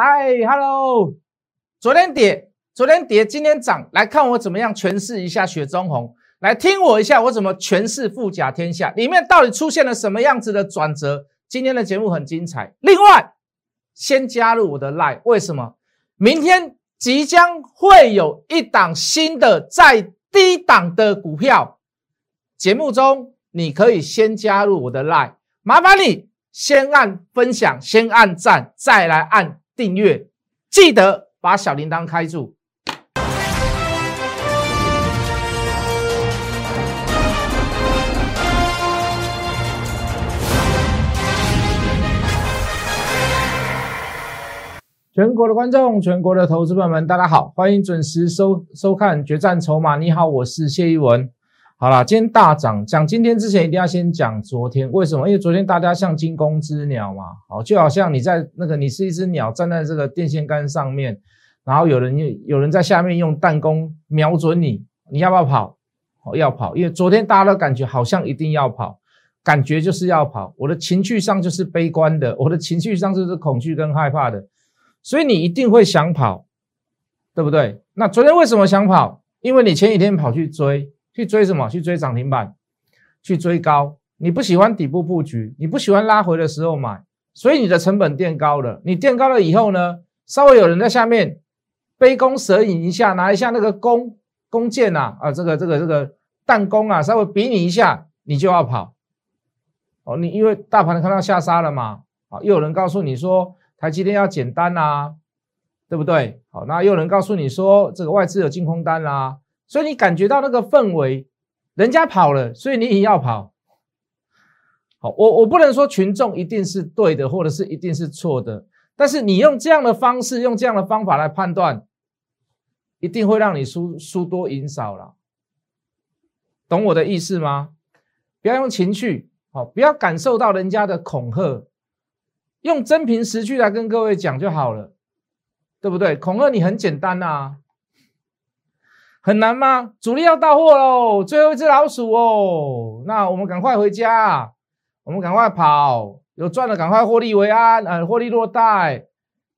嗨，Hello，昨天跌，昨天跌，今天涨，来看我怎么样诠释一下雪中红，来听我一下我怎么诠释富甲天下，里面到底出现了什么样子的转折？今天的节目很精彩。另外，先加入我的 Line，为什么？明天即将会有一档新的在低档的股票，节目中你可以先加入我的 Line，麻烦你先按分享，先按赞，再来按订阅，记得把小铃铛开住。全国的观众，全国的投资朋友们，大家好，欢迎准时收收看《决战筹码》。你好，我是谢一文。好了，今天大涨，讲今天之前一定要先讲昨天，为什么？因为昨天大家像惊弓之鸟嘛，好，就好像你在那个你是一只鸟站在这个电线杆上面，然后有人有人在下面用弹弓瞄准你，你要不要跑？要跑，因为昨天大家都感觉好像一定要跑，感觉就是要跑。我的情绪上就是悲观的，我的情绪上就是恐惧跟害怕的。所以你一定会想跑，对不对？那昨天为什么想跑？因为你前几天跑去追，去追什么？去追涨停板，去追高。你不喜欢底部布局，你不喜欢拉回的时候买，所以你的成本垫高了。你垫高了以后呢，稍微有人在下面杯弓蛇影一下，拿一下那个弓弓箭呐，啊，这个这个这个弹弓啊，稍微比你一下，你就要跑。哦，你因为大盘看到下杀了嘛，啊，又有人告诉你说。台积电要减单啊，对不对？好，那又有人告诉你说这个外资有净空单啦，所以你感觉到那个氛围，人家跑了，所以你也要跑。好，我我不能说群众一定是对的，或者是一定是错的，但是你用这样的方式，用这样的方法来判断，一定会让你输输多赢少了。懂我的意思吗？不要用情绪，好，不要感受到人家的恐吓。用真凭实据来跟各位讲就好了，对不对？恐吓你很简单呐，很难吗？主力要到货喽，最后一只老鼠哦，那我们赶快回家，我们赶快跑，有赚的赶快获利为安，呃，获利落袋，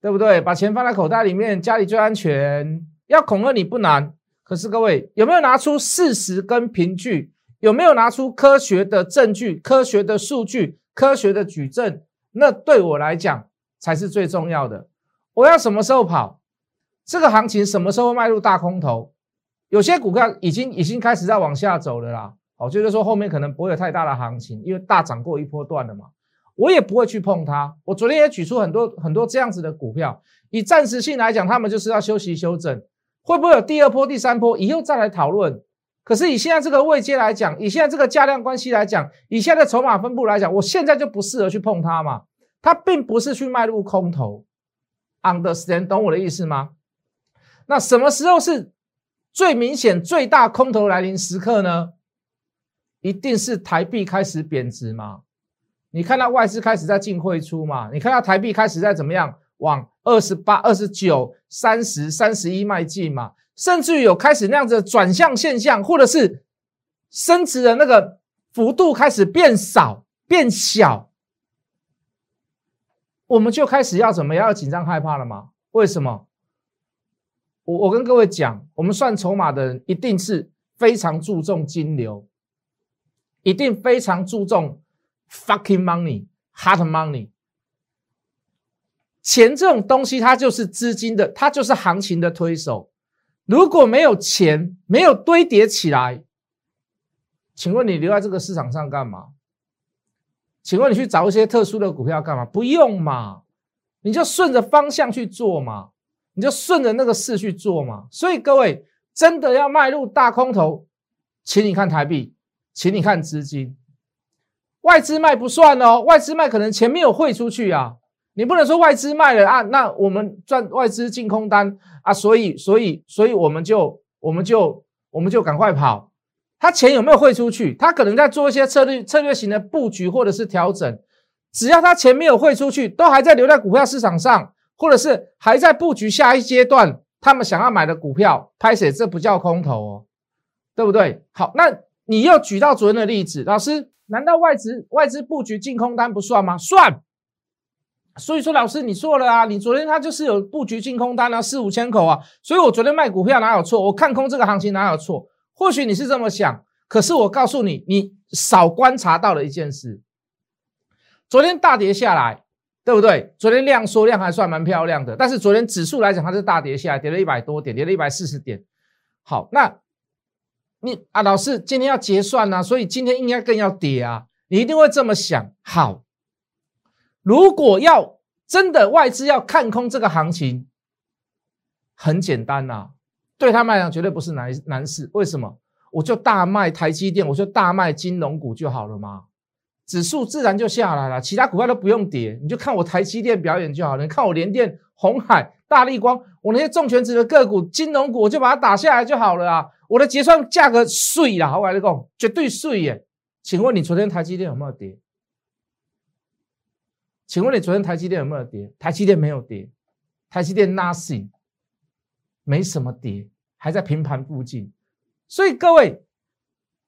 对不对？把钱放在口袋里面，家里最安全。要恐吓你不难，可是各位有没有拿出事实跟凭据？有没有拿出科学的证据、科学的数据、科学的举证？那对我来讲才是最重要的。我要什么时候跑？这个行情什么时候迈入大空头？有些股票已经已经开始在往下走了啦。我觉得说后面可能不会有太大的行情，因为大涨过一波段了嘛。我也不会去碰它。我昨天也举出很多很多这样子的股票，以暂时性来讲，他们就是要休息修正。会不会有第二波、第三波？以后再来讨论。可是以现在这个位阶来讲，以现在这个价量关系来讲，以现在的筹码分布来讲，我现在就不适合去碰它嘛。它并不是去迈入空头，understand 懂我的意思吗？那什么时候是最明显、最大空头来临时刻呢？一定是台币开始贬值嘛？你看到外资开始在进汇出嘛？你看到台币开始在怎么样往二十八、二十九、三十、三十一迈进嘛？甚至于有开始那样子转向现象，或者是升值的那个幅度开始变少、变小，我们就开始要怎么样？要紧张害怕了吗？为什么？我我跟各位讲，我们算筹码的人一定是非常注重金流，一定非常注重 fucking money、hard money。钱这种东西，它就是资金的，它就是行情的推手。如果没有钱，没有堆叠起来，请问你留在这个市场上干嘛？请问你去找一些特殊的股票干嘛？不用嘛，你就顺着方向去做嘛，你就顺着那个势去做嘛。所以各位真的要迈入大空头，请你看台币，请你看资金，外资卖不算哦，外资卖可能钱没有汇出去啊。你不能说外资卖了啊，那我们赚外资净空单啊，所以所以所以我们就我们就我们就赶快跑。他钱有没有汇出去？他可能在做一些策略策略型的布局或者是调整。只要他钱没有汇出去，都还在留在股票市场上，或者是还在布局下一阶段他们想要买的股票，拍谁这不叫空头哦，对不对？好，那你又举到昨天的例子，老师，难道外资外资布局净空单不算吗？算。所以说，老师你错了啊！你昨天他就是有布局净空单啊，四五千口啊，所以我昨天卖股票哪有错？我看空这个行情哪有错？或许你是这么想，可是我告诉你，你少观察到了一件事：昨天大跌下来，对不对？昨天量缩量还算蛮漂亮的，但是昨天指数来讲，它是大跌下来，跌了一百多点，跌了一百四十点。好，那你啊，老师今天要结算啊，所以今天应该更要跌啊，你一定会这么想。好。如果要真的外资要看空这个行情，很简单呐，对他们来讲绝对不是难难事。为什么？我就大卖台积电，我就大卖金融股就好了嘛，指数自然就下来了，其他股票都不用跌，你就看我台积电表演就好了。你看我联电、红海、大立光，我那些重权值的个股、金融股，我就把它打下来就好了啊。我的结算价格碎了，好，我来讲，绝对碎耶。请问你昨天台积电有没有跌？请问你昨天台积电有没有跌？台积电没有跌，台积电 nothing，没什么跌，还在平盘附近。所以各位，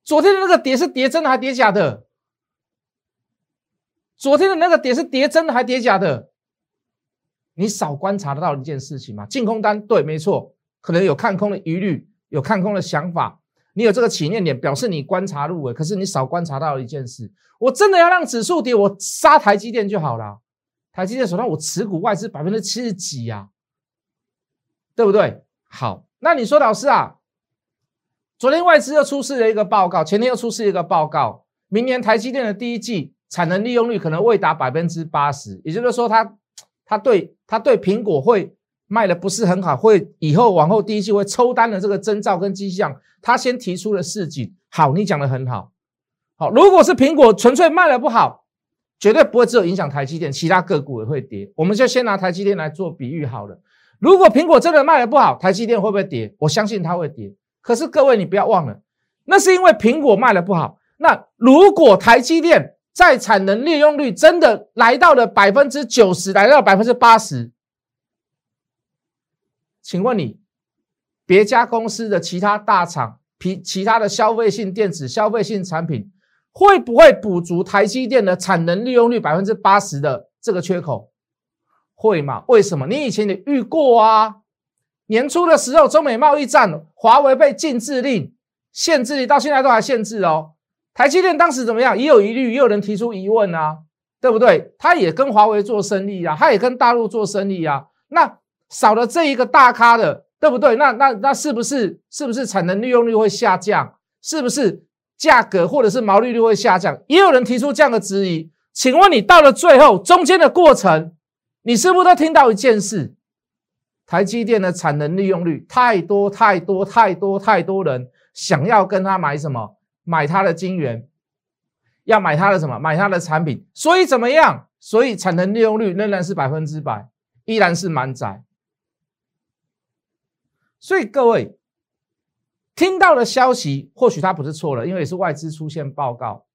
昨天的那个跌是跌真的还跌假的？昨天的那个跌是跌真的还跌假的？你少观察得到一件事情吗？净空单对，没错，可能有看空的疑虑，有看空的想法。你有这个起念点，表示你观察入围，可是你少观察到一件事：我真的要让指数跌，我杀台积电就好了。台积电手上我持股外资百分之七十几呀，对不对？好，那你说老师啊，昨天外资又出示了一个报告，前天又出示一个报告，明年台积电的第一季产能利用率可能未达百分之八十，也就是说，他他对他对苹果会。卖的不是很好，会以后往后第一季会抽单的这个征兆跟迹象，他先提出了示警。好，你讲的很好。好，如果是苹果纯粹卖的不好，绝对不会只有影响台积电，其他个股也会跌。我们就先拿台积电来做比喻好了。如果苹果真的卖的不好，台积电会不会跌？我相信它会跌。可是各位你不要忘了，那是因为苹果卖的不好。那如果台积电在产能利用率真的来到了百分之九十，来到百分之八十。请问你，别家公司的其他大厂、其其他的消费性电子、消费性产品，会不会补足台积电的产能利用率百分之八十的这个缺口？会吗？为什么？你以前也遇过啊？年初的时候，中美贸易战，华为被禁制令限制，到现在都还限制哦。台积电当时怎么样？也有疑虑，也有人提出疑问啊，对不对？他也跟华为做生意啊，他也跟大陆做生意啊，那。少了这一个大咖的，对不对？那那那是不是是不是产能利用率会下降？是不是价格或者是毛利率会下降？也有人提出这样的质疑。请问你到了最后中间的过程，你是不是都听到一件事？台积电的产能利用率太多太多太多太多人想要跟他买什么？买他的晶圆，要买他的什么？买他的产品。所以怎么样？所以产能利用率仍然是百分之百，依然是满载。所以各位听到的消息，或许它不是错了，因为是外资出现报告。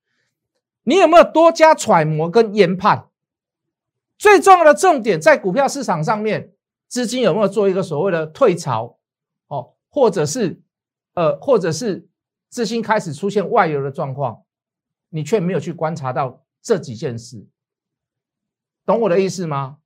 你有没有多加揣摩跟研判？最重要的重点在股票市场上面，资金有没有做一个所谓的退潮？哦，或者是呃，或者是资金开始出现外流的状况，你却没有去观察到这几件事，懂我的意思吗？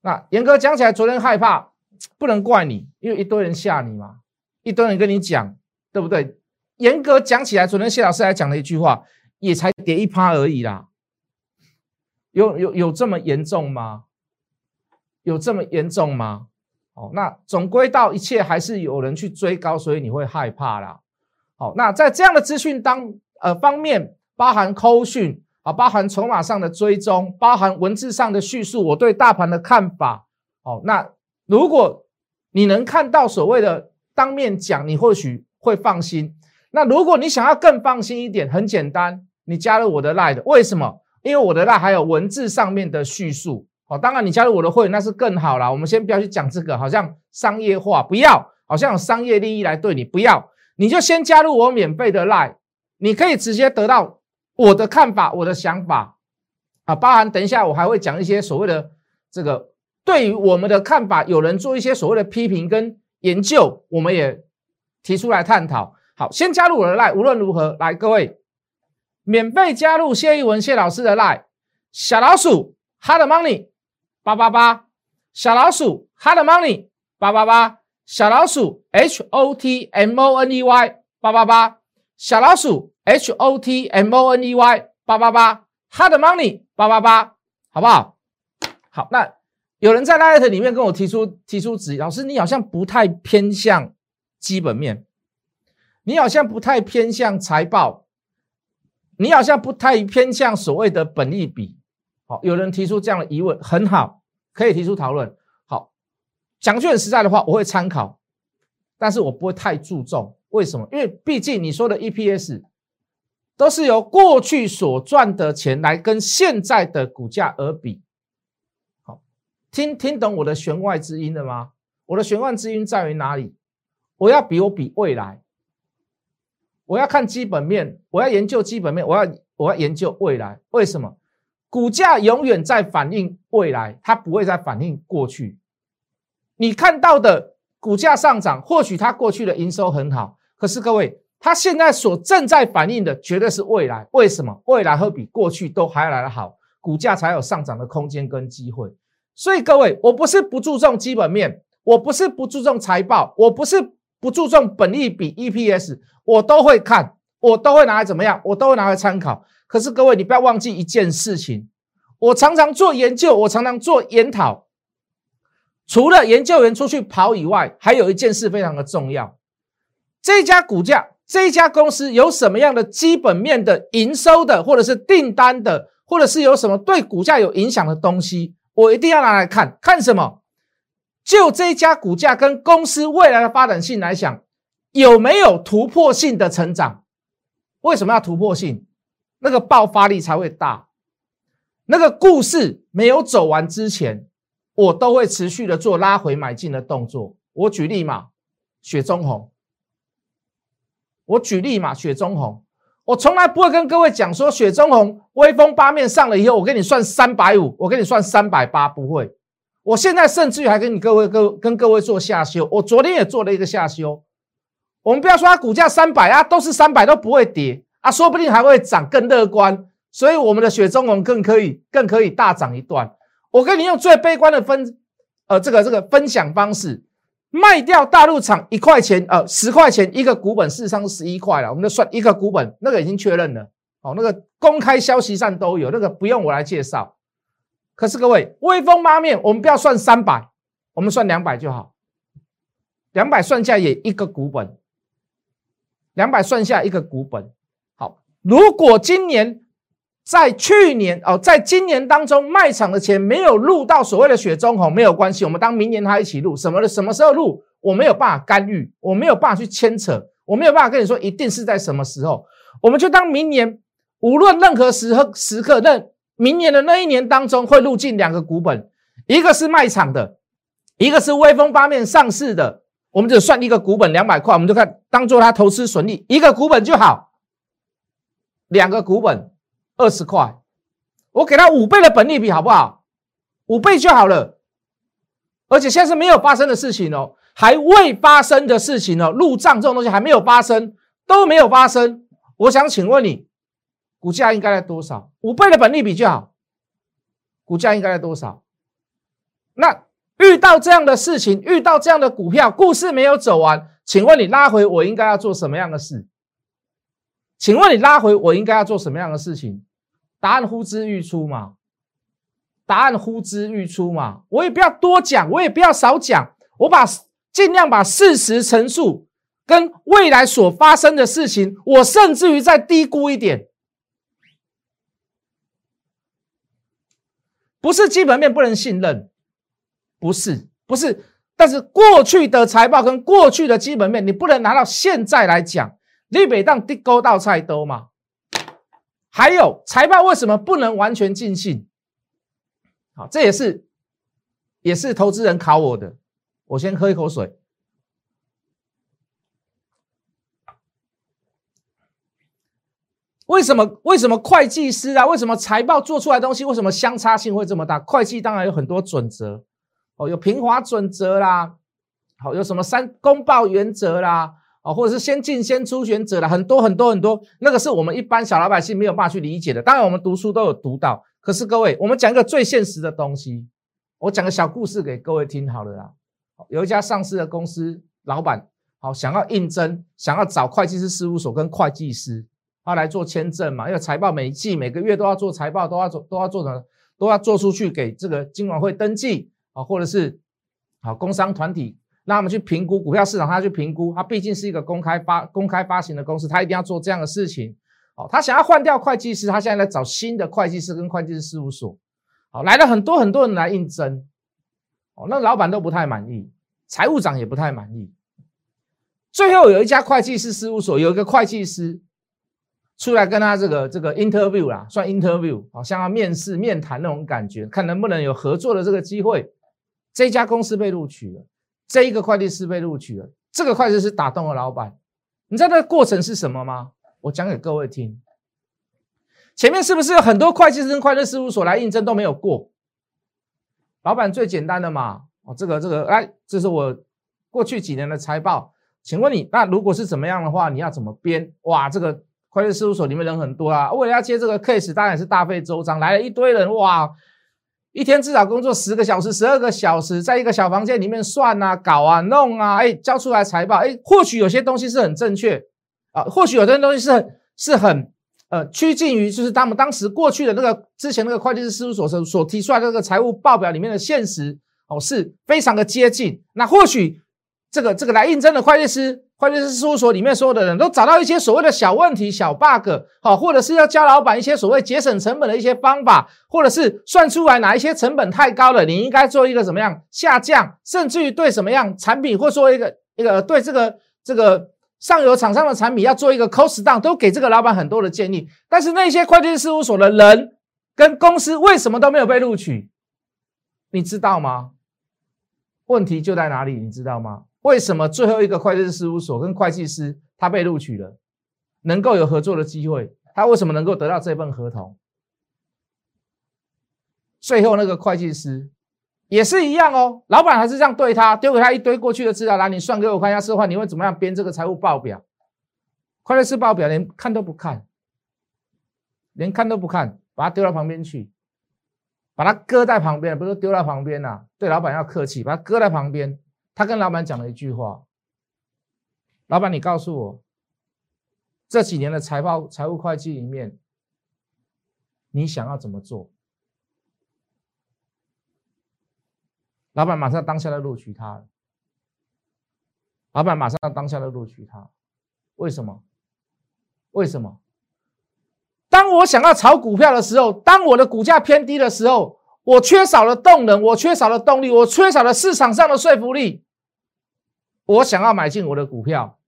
那严格讲起来，昨天害怕。不能怪你，因为一堆人吓你嘛，一堆人跟你讲，对不对？严格讲起来，昨天谢老师还讲了一句话，也才跌一趴而已啦，有有有这么严重吗？有这么严重吗？哦，那总归到一切还是有人去追高，所以你会害怕啦。好，那在这样的资讯当呃方面，包含扣讯啊，包含筹码上的追踪，包含文字上的叙述，我对大盘的看法，哦，那。如果你能看到所谓的当面讲，你或许会放心。那如果你想要更放心一点，很简单，你加入我的 Line，为什么？因为我的 Line 还有文字上面的叙述。哦，当然你加入我的会员那是更好了。我们先不要去讲这个，好像商业化，不要，好像有商业利益来对你，不要，你就先加入我免费的 Line，你可以直接得到我的看法、我的想法啊，包含等一下我还会讲一些所谓的这个。对于我们的看法，有人做一些所谓的批评跟研究，我们也提出来探讨。好，先加入我的 line，无论如何，来各位免费加入谢一文谢老师的 line，小老鼠，hard money 八八八，小老鼠 hard money 八八八，小老鼠 h o t m o n e y 八八八，小老鼠 h o t m o n e y 八八八，hard money 八八八，好不好？好，那有人在 Light 里面跟我提出提出质疑，老师你好像不太偏向基本面，你好像不太偏向财报。你好像不太偏向所谓的本利比，好，有人提出这样的疑问，很好，可以提出讨论。讲句很实在的话，我会参考，但是我不会太注重。为什么？因为毕竟你说的 EPS 都是由过去所赚的钱来跟现在的股价而比。好，听听懂我的弦外之音了吗？我的弦外之音在于哪里？我要比我比未来。我要看基本面，我要研究基本面，我要我要研究未来。为什么？股价永远在反映未来，它不会在反映过去。你看到的股价上涨，或许它过去的营收很好，可是各位，它现在所正在反映的绝对是未来。为什么？未来会比过去都还要来得好，股价才有上涨的空间跟机会。所以各位，我不是不注重基本面，我不是不注重财报，我不是不注重本利比 EPS。我都会看，我都会拿来怎么样？我都会拿来参考。可是各位，你不要忘记一件事情，我常常做研究，我常常做研讨。除了研究员出去跑以外，还有一件事非常的重要：这家股价，这家公司有什么样的基本面的营收的，或者是订单的，或者是有什么对股价有影响的东西，我一定要拿来看看什么？就这家股价跟公司未来的发展性来讲。有没有突破性的成长？为什么要突破性？那个爆发力才会大。那个故事没有走完之前，我都会持续的做拉回买进的动作。我举例嘛，雪中红。我举例嘛，雪中红。我从来不会跟各位讲说雪中红威风八面上了以后，我给你算三百五，我给你算三百八，不会。我现在甚至于还跟你各位各跟各位做下修。我昨天也做了一个下修。我们不要说它股价三百啊，都是三百都不会跌啊，说不定还会涨，更乐观。所以我们的雪中红更可以，更可以大涨一段。我跟你用最悲观的分，呃，这个这个分享方式，卖掉大陆厂一块钱，呃，十块钱一个股本，事实上十一块了，我们就算一个股本，那个已经确认了。哦，那个公开消息上都有，那个不用我来介绍。可是各位，威风八面，我们不要算三百，我们算两百就好，两百算下也一个股本。两百算下一个股本，好。如果今年在去年哦，在今年当中卖场的钱没有入到所谓的雪中红，没有关系，我们当明年它一起入，什么的什么时候入，我没有办法干预，我没有办法去牵扯，我没有办法跟你说一定是在什么时候，我们就当明年无论任何时刻时刻，那明年的那一年当中会入进两个股本，一个是卖场的，一个是威风八面上市的。我们就算一个股本两百块，我们就看当做他投资损益，一个股本就好，两个股本二十块，我给他五倍的本利比好不好？五倍就好了，而且现在是没有发生的事情哦，还未发生的事情哦，入账这种东西还没有发生，都没有发生。我想请问你，股价应该在多少？五倍的本利比就好，股价应该在多少？那？遇到这样的事情，遇到这样的股票，故事没有走完，请问你拉回我应该要做什么样的事？请问你拉回我应该要做什么样的事情？答案呼之欲出嘛？答案呼之欲出嘛？我也不要多讲，我也不要少讲，我把尽量把事实陈述跟未来所发生的事情，我甚至于再低估一点，不是基本面不能信任。不是，不是，但是过去的财报跟过去的基本面，你不能拿到现在来讲。你北当低沟到菜多嘛？还有财报为什么不能完全尽信？好，这也是也是投资人考我的。我先喝一口水。为什么？为什么会计师啊？为什么财报做出来东西为什么相差性会这么大？会计当然有很多准则。哦，有平滑准则啦，好，有什么三公报原则啦，啊，或者是先进先出原则啦，很多很多很多，那个是我们一般小老百姓没有办法去理解的。当然，我们读书都有读到，可是各位，我们讲一个最现实的东西，我讲个小故事给各位听好了啦。有一家上市的公司老板，好想要应征，想要找会计师事务所跟会计师，他来做签证嘛，因为财报每一季每个月都要做财报，都要做都要做的都要做出去给这个金管会登记啊，或者是好工商团体。让他们去评估股票市场，他去评估，他毕竟是一个公开发、公开发行的公司，他一定要做这样的事情。哦，他想要换掉会计师，他现在在找新的会计师跟会计师事务所。好，来了很多很多人来应征，哦，那老板都不太满意，财务长也不太满意。最后有一家会计师事务所，有一个会计师出来跟他这个这个 interview 啦，算 interview，好像要面试面谈那种感觉，看能不能有合作的这个机会。这家公司被录取了。这一个会计师被录取了，这个会计师打动了老板。你知道这个过程是什么吗？我讲给各位听。前面是不是有很多会计师跟会计事务所来应征都没有过？老板最简单的嘛，哦，这个这个，哎，这是我过去几年的财报。请问你，那如果是怎么样的话，你要怎么编？哇，这个会计事务所里面人很多啊，为了要接这个 case，当然是大费周章，来了一堆人，哇。一天至少工作十个小时、十二个小时，在一个小房间里面算啊、搞啊、弄啊，哎，交出来财报，哎，或许有些东西是很正确啊，或许有些东西是很是很呃趋近于就是他们当时过去的那个之前那个会计师事务所所所提出来的那个财务报表里面的现实哦，是非常的接近。那或许这个这个来应征的会计师。会计师事务所里面所有的人都找到一些所谓的小问题、小 bug，好，或者是要教老板一些所谓节省成本的一些方法，或者是算出来哪一些成本太高了，你应该做一个怎么样下降，甚至于对什么样产品，或说一个一个对这个这个上游厂商的产品要做一个 cost down，都给这个老板很多的建议。但是那些会计师事务所的人跟公司为什么都没有被录取？你知道吗？问题就在哪里？你知道吗？为什么最后一个会计师事务所跟会计师他被录取了，能够有合作的机会？他为什么能够得到这份合同？最后那个会计师也是一样哦，老板还是这样对他，丢给他一堆过去的资料来，你算给我看一下，的话你会怎么样编这个财务报表？会计师报表连看都不看，连看都不看，把它丢到旁边去，把它搁在旁边，不是丢在旁边呐？对老板要客气，把它搁在旁边。他跟老板讲了一句话：“老板，你告诉我，这几年的财报、财务会计里面，你想要怎么做？”老板马上当下的录取他。老板马上当下的录取他，为什么？为什么？当我想要炒股票的时候，当我的股价偏低的时候，我缺少了动能，我缺少了动力，我缺少了市场上的说服力。我想要买进我的股票，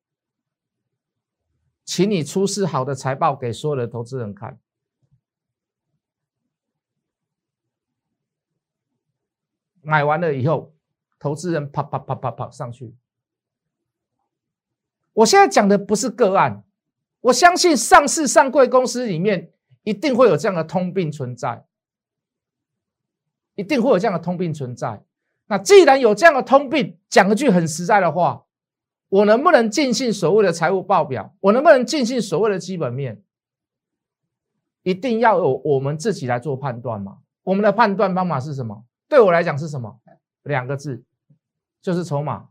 请你出示好的财报给所有的投资人看。买完了以后，投资人啪啪啪啪啪上去。我现在讲的不是个案，我相信上市上柜公司里面一定会有这样的通病存在，一定会有这样的通病存在。那既然有这样的通病，讲一句很实在的话，我能不能尽信所谓的财务报表？我能不能尽信所谓的基本面？一定要有我们自己来做判断嘛？我们的判断方法是什么？对我来讲是什么？两个字，就是筹码。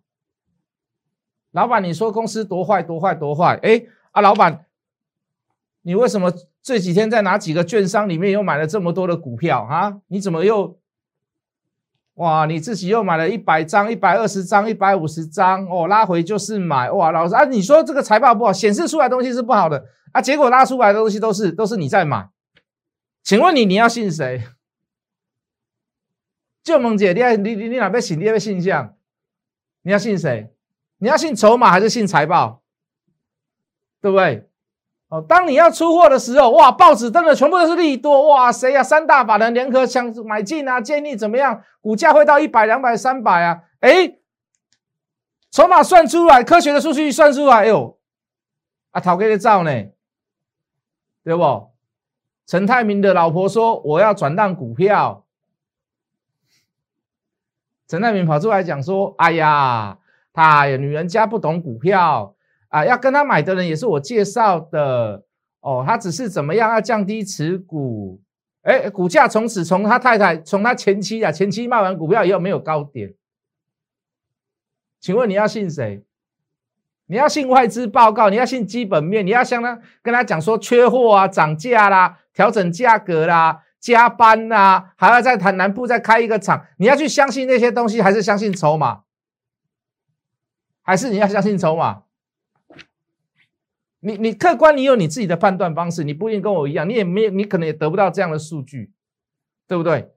老板，你说公司多坏多坏多坏？哎啊，老板，你为什么这几天在哪几个券商里面又买了这么多的股票啊？你怎么又？哇，你自己又买了一百张、一百二十张、一百五十张哦，拉回就是买哇，老师啊，你说这个财报不好，显示出来东西是不好的啊，结果拉出来的东西都是都是你在买，请问你你要信谁？就萌姐，你你你你哪边信？你要信象？你要信谁？你要信筹码还是信财报？对不对？哦，当你要出货的时候，哇，报纸登的全部都是利多，哇，谁呀？三大法人联合想买进啊，建议怎么样？股价会到一百、两百、三百啊？哎，筹码算出来，科学的数据算出来，哎呦，啊，讨给的照呢？对不？陈泰明的老婆说我要转让股票，陈泰明跑出来讲说，哎呀，他女人家不懂股票。啊，要跟他买的人也是我介绍的哦。他只是怎么样要降低持股？哎，股价从此从他太太从他前妻啊，前妻卖完股票以后没有高点，请问你要信谁？你要信外资报告，你要信基本面，你要向他跟他讲说缺货啊、涨价啦、调整价格啦、加班啦，还要在台南部再开一个厂，你要去相信那些东西，还是相信筹码？还是你要相信筹码？你你客观，你有你自己的判断方式，你不一定跟我一样，你也没有，你可能也得不到这样的数据，对不对？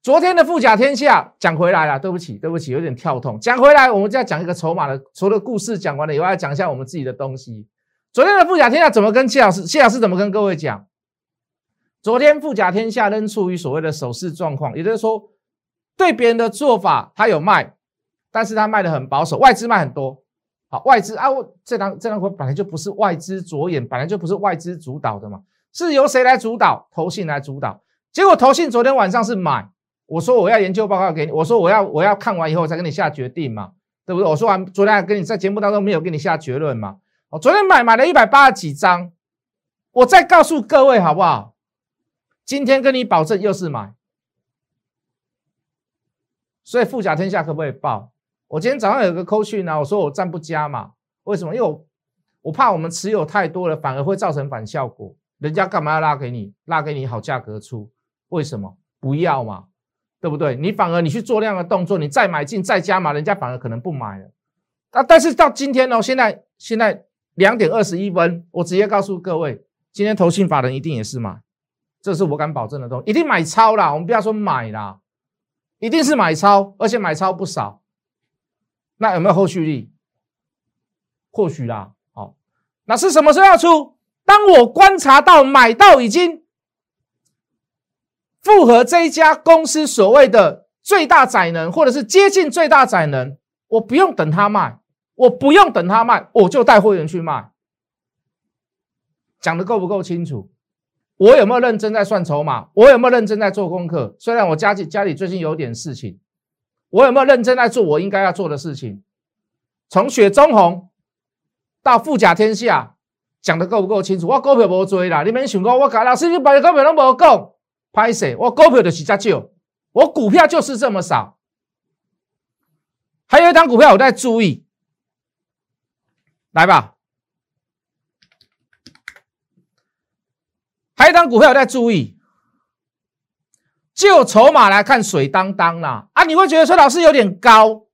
昨天的富甲天下讲回来了，对不起，对不起，有点跳痛。讲回来，我们就要讲一个筹码的，除了故事讲完了以外，要讲一下我们自己的东西。昨天的富甲天下怎么跟谢老师？谢老师怎么跟各位讲？昨天富甲天下仍处于所谓的守势状况，也就是说，对别人的做法他有卖，但是他卖的很保守，外资卖很多。外资啊，我这张这张股本来就不是外资着眼，本来就不是外资主导的嘛，是由谁来主导？投信来主导。结果投信昨天晚上是买，我说我要研究报告给你，我说我要我要看完以后再跟你下决定嘛，对不对？我说完昨天还跟你在节目当中没有跟你下结论嘛，我昨天买买了一百八十几张，我再告诉各位好不好？今天跟你保证又是买，所以富甲天下可不可以报？我今天早上有个扣讯呢，我说我站不加嘛，为什么？因为我我怕我们持有太多了，反而会造成反效果。人家干嘛要拉给你？拉给你好价格出？为什么？不要嘛，对不对？你反而你去做量的动作，你再买进再加码，人家反而可能不买了。啊！但是到今天呢，现在现在两点二十一分，我直接告诉各位，今天投信法人一定也是买，这是我敢保证的东西，一定买超啦。我们不要说买啦，一定是买超，而且买超不少。那有没有后续力？或许啦，好，那是什么时候要出？当我观察到买到已经符合这一家公司所谓的最大载能，或者是接近最大载能，我不用等他卖，我不用等他卖，我就带会员去卖。讲的够不够清楚？我有没有认真在算筹码？我有没有认真在做功课？虽然我家里家里最近有点事情。我有没有认真在做我应该要做的事情？从雪中红到富甲天下，讲的够不够清楚？我股票无追啦，你们想讲我搞老师，你把股票都无讲，拍谁？我股票就是这少，我股票就是这么少。还有一张股票我在注意，来吧，还有一张股票我在注意。就筹码来看，水当当啦啊！你会觉得说老师有点高，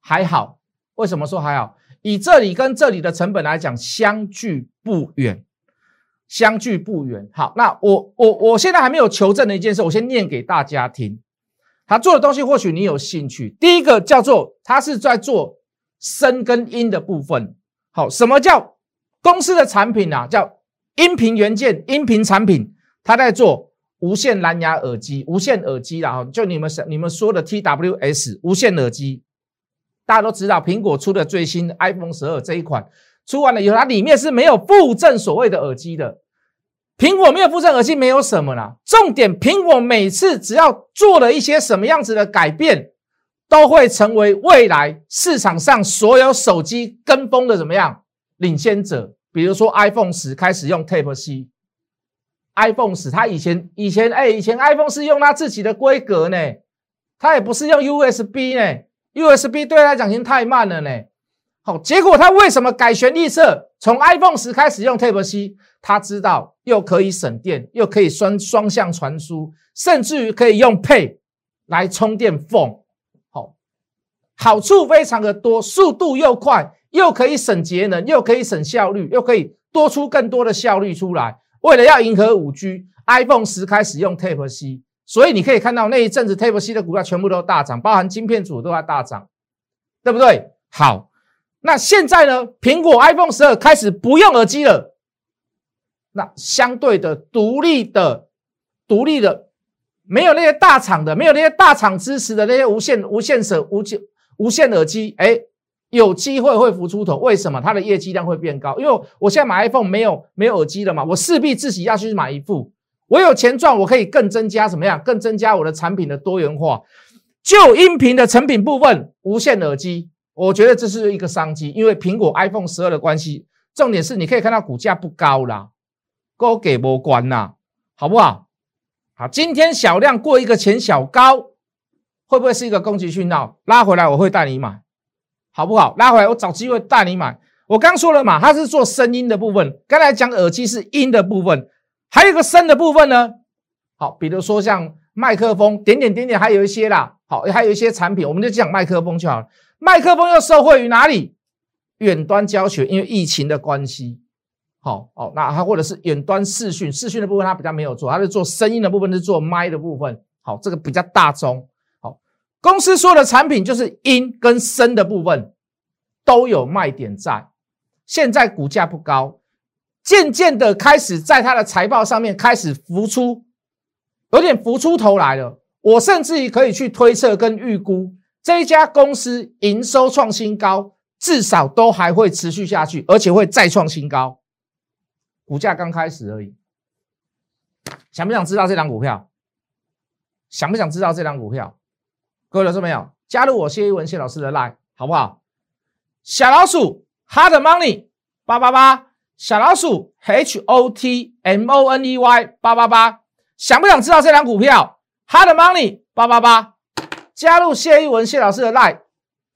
还好。为什么说还好？以这里跟这里的成本来讲，相距不远，相距不远。好，那我我我现在还没有求证的一件事，我先念给大家听。他做的东西或许你有兴趣。第一个叫做他是在做声跟音的部分。好，什么叫公司的产品啊？叫音频元件、音频产品，他在做。无线蓝牙耳机，无线耳机啦，哈，就你们想你们说的 TWS 无线耳机，大家都知道，苹果出的最新 iPhone 十二这一款出完了以后，它里面是没有附赠所谓的耳机的。苹果没有附赠耳机，没有什么啦。重点，苹果每次只要做了一些什么样子的改变，都会成为未来市场上所有手机跟风的怎么样领先者。比如说 iPhone 十开始用 Type C。iPhone 十，它以前以前哎，以前 iPhone 是用它自己的规格呢，它也不是用 USB 呢，USB 对它讲已经太慢了呢。好，结果它为什么改弦易色，从 iPhone 十开始用 Type C？他知道又可以省电，又可以双双向传输，甚至于可以用配来充电缝。好，好处非常的多，速度又快，又可以省节能，又可以省效率，又可以多出更多的效率出来。为了要迎合五 G，iPhone 十开始用 Type C，所以你可以看到那一阵子 Type C 的股票全部都大涨，包含晶片组都在大涨，对不对？好，那现在呢？苹果 iPhone 十二开始不用耳机了，那相对的独立的、独立的，没有那些大厂的，没有那些大厂支持的那些无线、无线手、无线无线耳机，哎。有机会会浮出头，为什么它的业绩量会变高？因为我现在买 iPhone 没有没有耳机了嘛，我势必自己要去买一副。我有钱赚，我可以更增加怎么样？更增加我的产品的多元化。就音频的成品部分，无线耳机，我觉得这是一个商机。因为苹果 iPhone 十二的关系，重点是你可以看到股价不高啦，高给波关呐，好不好？好，今天小量过一个前小高，会不会是一个攻击讯号？拉回来我会带你买，好不好？拉回来我找机会带你买。我刚说了嘛，它是做声音的部分，刚才讲耳机是音的部分，还有一个声的部分呢。好，比如说像麦克风，点点点点，还有一些啦。好，还有一些产品，我们就讲麦克风就好了。麦克风又受惠于哪里？远端教学，因为疫情的关系。好，好，那它或者是远端视讯，视讯的部分它比较没有做，它是做声音的部分，是做麦的部分。好，这个比较大宗。公司说的产品就是阴跟声的部分都有卖点在。现在股价不高，渐渐的开始在它的财报上面开始浮出，有点浮出头来了。我甚至于可以去推测跟预估，这一家公司营收创新高，至少都还会持续下去，而且会再创新高。股价刚开始而已，想不想知道这张股票？想不想知道这张股票？各位老师没有加入我谢一文谢老师的 line 好不好？小老鼠 hard money 八八八，小老鼠 h o t m o n e y 八八八，想不想知道这两股票？hard money 八八八，加入谢一文谢老师的 line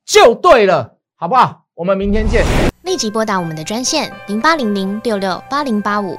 就对了，好不好？我们明天见。立即拨打我们的专线零八零零六六八零八五